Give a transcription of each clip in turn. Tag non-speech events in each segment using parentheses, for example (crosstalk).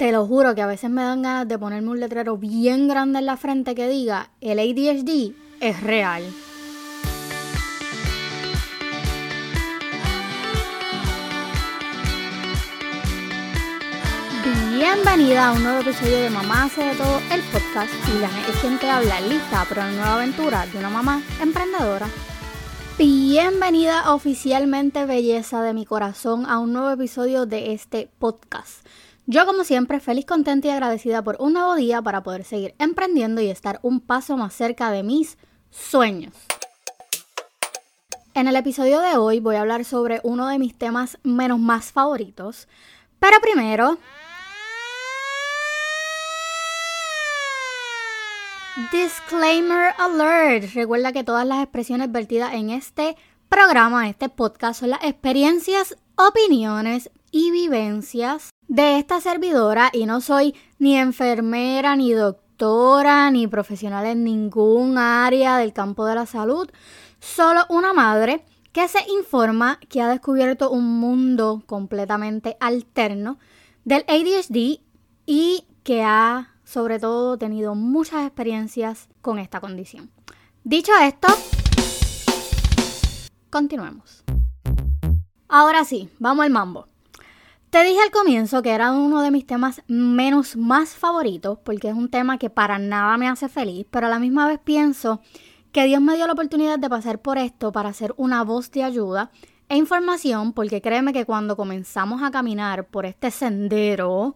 Te lo juro que a veces me dan ganas de ponerme un letrero bien grande en la frente que diga, el ADHD es real. Bienvenida a un nuevo episodio de Mamá hace de todo, el podcast. Y es quien te habla, lista para una nueva aventura de una mamá emprendedora. Bienvenida oficialmente, belleza de mi corazón, a un nuevo episodio de este podcast. Yo como siempre feliz, contenta y agradecida por un nuevo día para poder seguir emprendiendo y estar un paso más cerca de mis sueños. En el episodio de hoy voy a hablar sobre uno de mis temas menos más favoritos, pero primero... Disclaimer alert. Recuerda que todas las expresiones vertidas en este programa, en este podcast, son las experiencias, opiniones y vivencias de esta servidora y no soy ni enfermera, ni doctora, ni profesional en ningún área del campo de la salud, solo una madre que se informa que ha descubierto un mundo completamente alterno del ADHD y que ha sobre todo tenido muchas experiencias con esta condición. Dicho esto, continuemos. Ahora sí, vamos al mambo. Te dije al comienzo que era uno de mis temas menos más favoritos, porque es un tema que para nada me hace feliz, pero a la misma vez pienso que Dios me dio la oportunidad de pasar por esto para ser una voz de ayuda e información, porque créeme que cuando comenzamos a caminar por este sendero,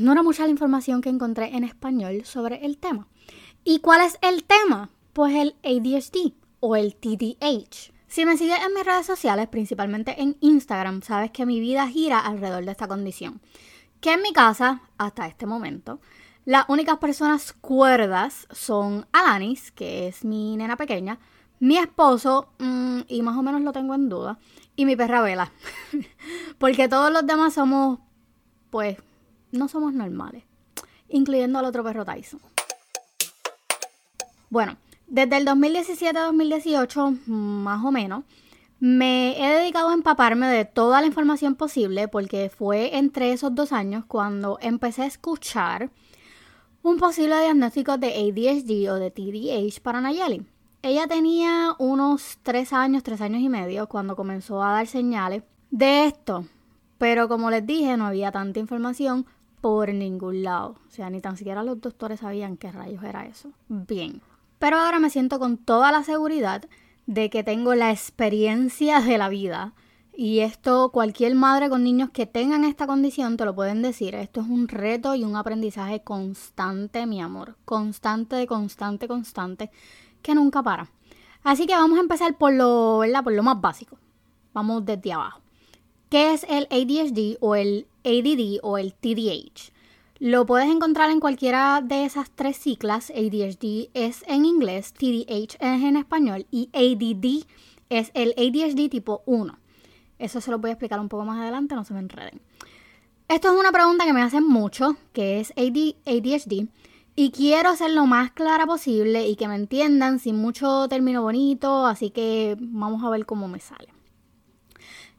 no era mucha la información que encontré en español sobre el tema. ¿Y cuál es el tema? Pues el ADHD o el TDAH. Si me sigues en mis redes sociales, principalmente en Instagram, sabes que mi vida gira alrededor de esta condición. Que en mi casa, hasta este momento, las únicas personas cuerdas son Alanis, que es mi nena pequeña, mi esposo, mm, y más o menos lo tengo en duda, y mi perra Vela. (laughs) Porque todos los demás somos, pues, no somos normales, incluyendo al otro perro Tyson. Bueno, desde el 2017 a 2018, más o menos, me he dedicado a empaparme de toda la información posible porque fue entre esos dos años cuando empecé a escuchar un posible diagnóstico de ADHD o de TDAH para Nayeli. Ella tenía unos tres años, tres años y medio cuando comenzó a dar señales de esto. Pero como les dije, no había tanta información por ningún lado. O sea, ni tan siquiera los doctores sabían qué rayos era eso. Bien. Pero ahora me siento con toda la seguridad de que tengo la experiencia de la vida. Y esto cualquier madre con niños que tengan esta condición te lo pueden decir. Esto es un reto y un aprendizaje constante, mi amor. Constante, constante, constante, que nunca para. Así que vamos a empezar por lo, Por lo más básico. Vamos desde abajo. ¿Qué es el ADHD o el ADD o el TDAH? Lo puedes encontrar en cualquiera de esas tres siglas. ADHD es en inglés, TDAH es en español y ADD es el ADHD tipo 1. Eso se lo voy a explicar un poco más adelante, no se me enreden. Esto es una pregunta que me hacen mucho, que es ADHD, y quiero ser lo más clara posible y que me entiendan sin mucho término bonito, así que vamos a ver cómo me sale.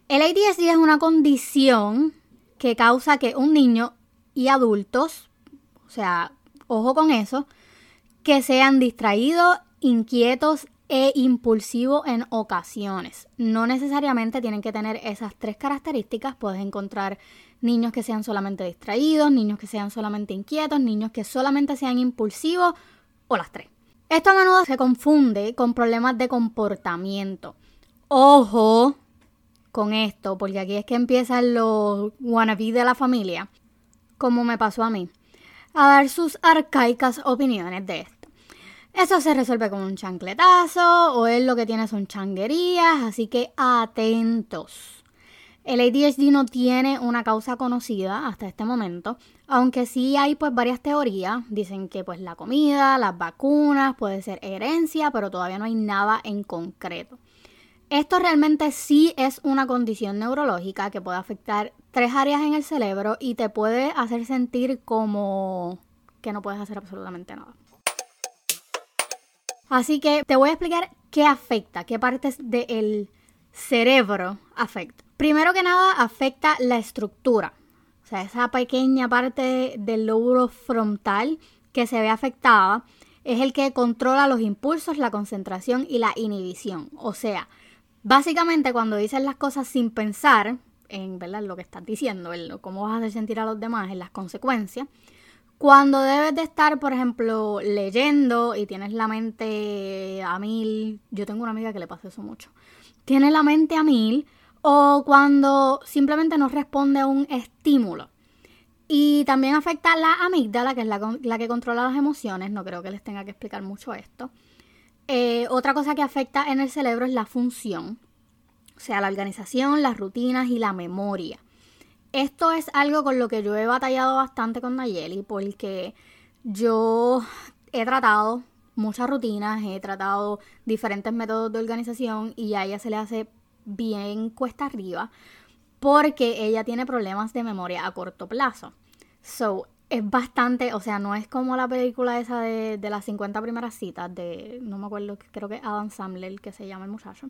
El ADHD es una condición que causa que un niño y adultos, o sea, ojo con eso, que sean distraídos, inquietos e impulsivos en ocasiones. No necesariamente tienen que tener esas tres características. Puedes encontrar niños que sean solamente distraídos, niños que sean solamente inquietos, niños que solamente sean impulsivos o las tres. Esto a menudo se confunde con problemas de comportamiento. Ojo con esto, porque aquí es que empiezan los wannabe de la familia como me pasó a mí, a dar sus arcaicas opiniones de esto. Eso se resuelve con un chancletazo o él lo que tiene son changuerías, así que atentos. El ADHD no tiene una causa conocida hasta este momento, aunque sí hay pues varias teorías. Dicen que pues la comida, las vacunas, puede ser herencia, pero todavía no hay nada en concreto. Esto realmente sí es una condición neurológica que puede afectar tres áreas en el cerebro y te puede hacer sentir como que no puedes hacer absolutamente nada. Así que te voy a explicar qué afecta, qué partes del cerebro afecta. Primero que nada, afecta la estructura. o sea, esa pequeña parte del lóbulo frontal que se ve afectada, es el que controla los impulsos, la concentración y la inhibición. O sea, básicamente cuando dices las cosas sin pensar en ¿verdad? lo que estás diciendo, en cómo vas a sentir a los demás, en las consecuencias, cuando debes de estar, por ejemplo, leyendo y tienes la mente a mil, yo tengo una amiga que le pasa eso mucho, tiene la mente a mil, o cuando simplemente no responde a un estímulo. Y también afecta la amígdala, que es la, que controla las emociones, no creo que les tenga que explicar mucho esto. Eh, otra cosa que afecta en el cerebro es la función, o sea, la organización, las rutinas y la memoria. Esto es algo con lo que yo he batallado bastante con Nayeli porque yo he tratado muchas rutinas, he tratado diferentes métodos de organización y a ella se le hace bien cuesta arriba porque ella tiene problemas de memoria a corto plazo. So, es bastante, o sea, no es como la película esa de, de las 50 primeras citas de, no me acuerdo, creo que Adam Sandler, que se llama el muchacho.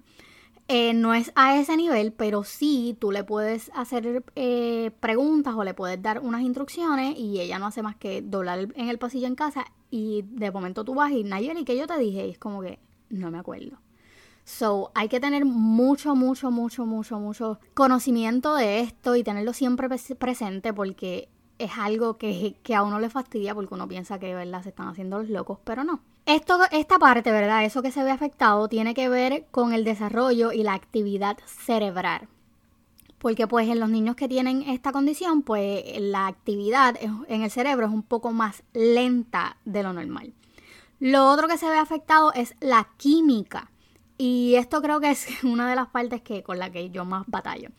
Eh, no es a ese nivel, pero sí tú le puedes hacer eh, preguntas o le puedes dar unas instrucciones y ella no hace más que doblar en el pasillo en casa y de momento tú vas y Nayeli, que yo te dije? Y es como que no me acuerdo. So, hay que tener mucho, mucho, mucho, mucho, mucho conocimiento de esto y tenerlo siempre presente porque es algo que, que a uno le fastidia porque uno piensa que, ¿verdad? Se están haciendo los locos, pero no. Esto, esta parte, ¿verdad? Eso que se ve afectado tiene que ver con el desarrollo y la actividad cerebral. Porque pues en los niños que tienen esta condición, pues la actividad en el cerebro es un poco más lenta de lo normal. Lo otro que se ve afectado es la química. Y esto creo que es (laughs) una de las partes que, con la que yo más batallo.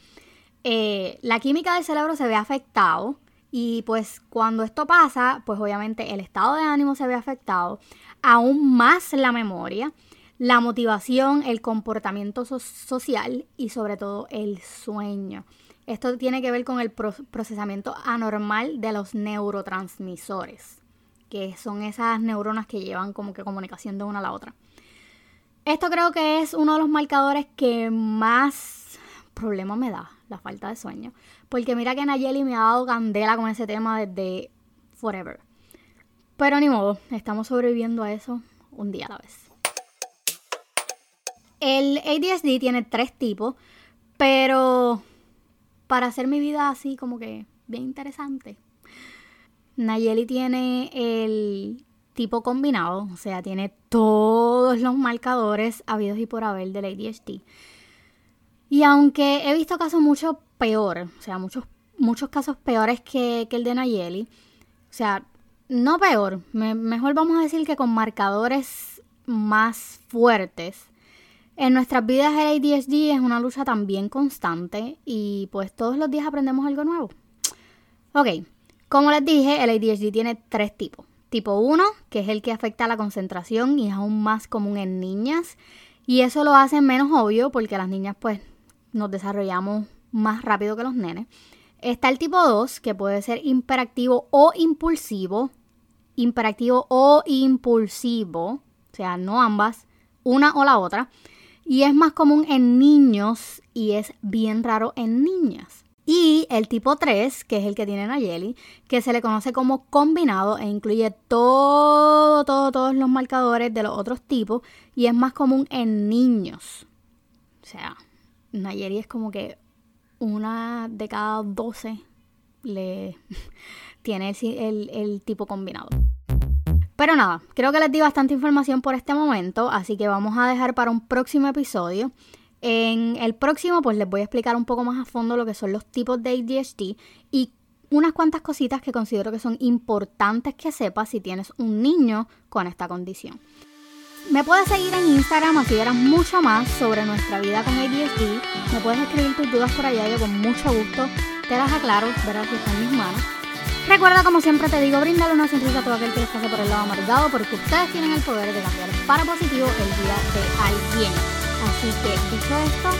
Eh, la química del cerebro se ve afectado y pues cuando esto pasa, pues obviamente el estado de ánimo se ve afectado, aún más la memoria, la motivación, el comportamiento social y sobre todo el sueño. Esto tiene que ver con el procesamiento anormal de los neurotransmisores, que son esas neuronas que llevan como que comunicación de una a la otra. Esto creo que es uno de los marcadores que más problema me da, la falta de sueño. Porque mira que Nayeli me ha dado candela con ese tema desde forever. Pero ni modo, estamos sobreviviendo a eso un día a la vez. El ADSD tiene tres tipos, pero para hacer mi vida así como que bien interesante, Nayeli tiene el tipo combinado, o sea, tiene todos los marcadores habidos y por haber del ADHD. Y aunque he visto casos mucho peor, o sea, muchos, muchos casos peores que, el de Nayeli, o sea, no peor, mejor vamos a decir que con marcadores más fuertes. En nuestras vidas el ADHD es una lucha también constante y pues todos los días aprendemos algo nuevo. Ok, como les dije, el ADHD tiene tres tipos. Tipo 1, que es el que afecta a la concentración y es aún más común en niñas. Y eso lo hace menos obvio porque las niñas pues nos desarrollamos más rápido que los nenes. Está el tipo 2, que puede ser imperactivo o impulsivo. Imperactivo o impulsivo. O sea, no ambas, una o la otra. Y es más común en niños y es bien raro en niñas. Y el tipo 3, que es el que tiene Nayeli, que se le conoce como combinado e incluye todo, todo, todos los marcadores de los otros tipos y es más común en niños. O sea, Nayeli es como que una de cada 12 le (laughs) tiene el, el tipo combinado. Pero nada, creo que les di bastante información por este momento, así que vamos a dejar para un próximo episodio. En el próximo, pues les voy a explicar un poco más a fondo lo que son los tipos de ADHD y unas cuantas cositas que considero que son importantes que sepas si tienes un niño con esta condición. Me puedes seguir en Instagram así verás mucho más sobre nuestra vida con ADHD. Me puedes escribir tus dudas por allá, yo con mucho gusto te las aclaro, verás que está en mis manos. Recuerda, como siempre te digo, brindale una sonrisa a todo aquel que les pase por el lado amargado, porque ustedes tienen el poder de cambiar para positivo el día de alguien. Así que, dicho esto,